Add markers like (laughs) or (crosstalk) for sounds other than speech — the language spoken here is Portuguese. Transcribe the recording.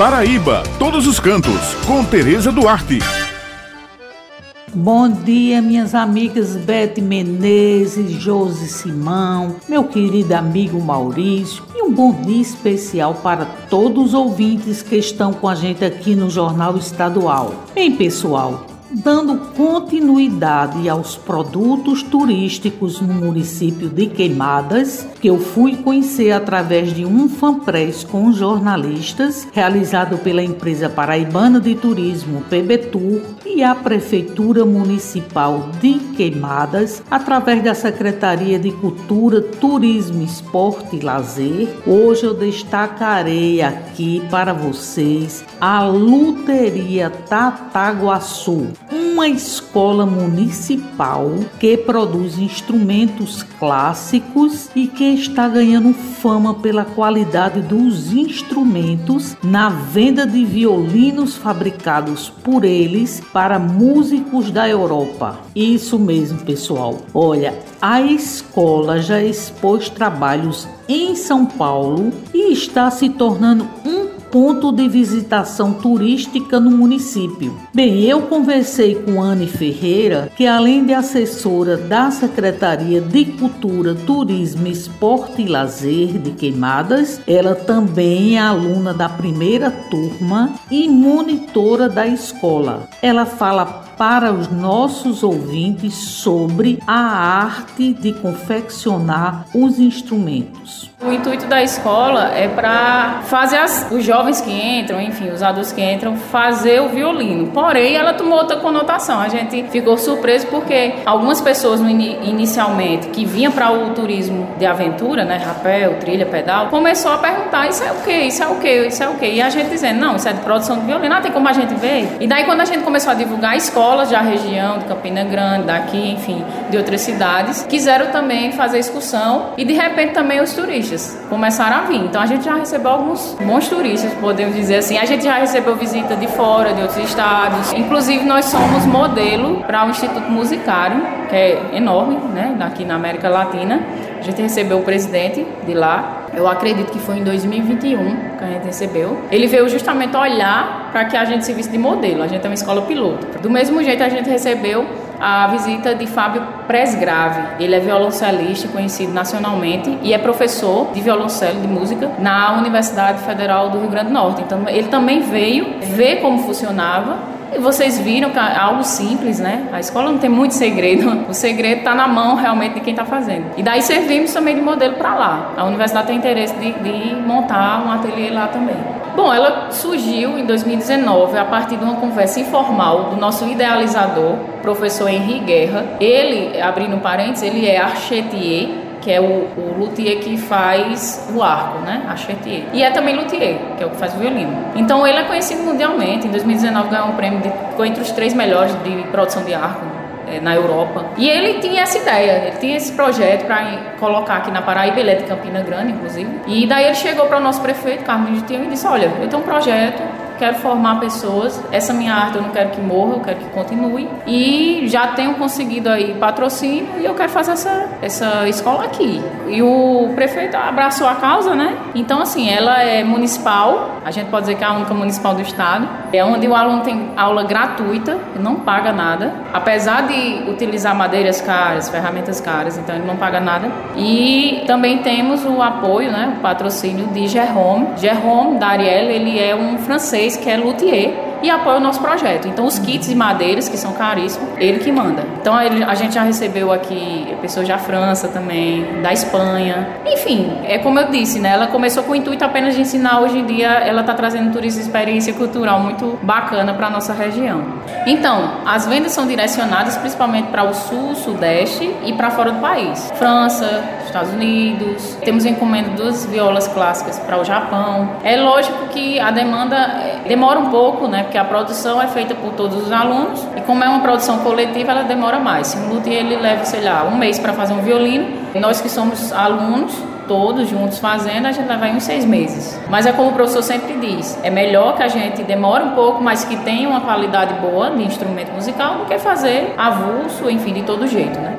Paraíba, todos os cantos, com Tereza Duarte. Bom dia, minhas amigas Bete Menezes, Josi Simão, meu querido amigo Maurício, e um bom dia especial para todos os ouvintes que estão com a gente aqui no Jornal Estadual. Bem, pessoal, dando continuidade aos produtos turísticos no município de Queimadas, que eu fui conhecer através de um fanpress com jornalistas, realizado pela empresa paraibana de turismo PBTUR e a Prefeitura Municipal de Queimadas, através da Secretaria de Cultura, Turismo, Esporte e Lazer. Hoje eu destacarei aqui para vocês a Luteria Tataguaçu, uma escola municipal que produz instrumentos clássicos e que está ganhando fama pela qualidade dos instrumentos na venda de violinos fabricados por eles para músicos da Europa. Isso mesmo, pessoal. Olha, a escola já expôs trabalhos em São Paulo e está se tornando um ponto de visitação turística no município. Bem, eu conversei com Anne Ferreira, que além de assessora da Secretaria de Cultura, Turismo, Esporte e Lazer de Queimadas, ela também é aluna da primeira turma e monitora da escola. Ela fala para os nossos ouvintes sobre a arte de confeccionar os instrumentos. O intuito da escola é para fazer as, os jovens que entram, enfim, os adultos que entram, fazer o violino. Porém, ela tomou outra conotação. A gente ficou surpreso porque algumas pessoas inicialmente que vinham para o turismo de aventura, né, rapel, trilha, pedal, começou a perguntar: isso é o quê? Isso é o quê? Isso é o quê? E a gente dizendo: não, isso é de produção de violino. Ah, tem como a gente ver? E daí, quando a gente começou a divulgar escolas da região, de Campina Grande, daqui, enfim, de outras cidades, quiseram também fazer excursão e de repente também os turistas começaram a vir. Então a gente já recebeu alguns bons turistas, podemos dizer assim. A gente já recebeu visita de fora, de outros estados. Inclusive nós somos modelo para o Instituto Musicário, que é enorme, né, aqui na América Latina. A gente recebeu o presidente de lá, eu acredito que foi em 2021 que a gente recebeu. Ele veio justamente olhar para que a gente servisse de modelo. A gente é uma escola piloto. Do mesmo jeito, a gente recebeu a visita de Fábio Presgrave. Ele é violoncelista conhecido nacionalmente e é professor de violoncelo de música na Universidade Federal do Rio Grande do Norte. Então, ele também veio ver como funcionava e vocês viram que é algo simples, né? A escola não tem muito segredo. (laughs) O segredo está na mão realmente de quem está fazendo. E daí servimos também de modelo para lá. A universidade tem interesse de, de montar um ateliê lá também. Bom, ela surgiu em 2019 a partir de uma conversa informal do nosso idealizador, professor Henri Guerra. Ele, abrindo parênteses, ele é archetier que é o, o luthier que faz o arco, né? A Chetier. E é também luthier, que é o que faz o violino. Então ele é conhecido mundialmente. Em 2019 ganhou um prêmio, de, ficou entre os três melhores de produção de arco é, na Europa. E ele tinha essa ideia, ele tinha esse projeto para colocar aqui na Paraíba, ele é de Campina Grande, inclusive. E daí ele chegou para o nosso prefeito, Carlos de Tio, e disse: Olha, eu tenho um projeto quero formar pessoas. Essa minha arte eu não quero que morra, eu quero que continue. E já tenho conseguido aí patrocínio e eu quero fazer essa, essa escola aqui. E o prefeito abraçou a causa, né? Então, assim, ela é municipal, a gente pode dizer que é a única municipal do estado. É onde o aluno tem aula gratuita, não paga nada. Apesar de utilizar madeiras caras, ferramentas caras, então ele não paga nada. E também temos o apoio, né? O patrocínio de Jerome. Jerome Dariel, ele é um francês que é luthier e apoia o nosso projeto. Então, os kits de madeiras, que são caríssimos, ele que manda. Então, a gente já recebeu aqui pessoas da França também, da Espanha. Enfim, é como eu disse, né? Ela começou com o intuito apenas de ensinar. Hoje em dia, ela está trazendo turismo experiência cultural muito bacana para a nossa região. Então, as vendas são direcionadas principalmente para o sul, sudeste e para fora do país. França, Estados Unidos. Temos encomenda duas violas clássicas para o Japão. É lógico que a demanda eh, demora um pouco, né? porque a produção é feita por todos os alunos e como é uma produção coletiva, ela demora mais. Se um luthier ele leva, sei lá, um mês para fazer um violino, nós que somos alunos, todos juntos fazendo, a gente leva uns seis meses. Mas é como o professor sempre diz, é melhor que a gente demore um pouco, mas que tenha uma qualidade boa de instrumento musical do que fazer avulso, enfim, de todo jeito, né?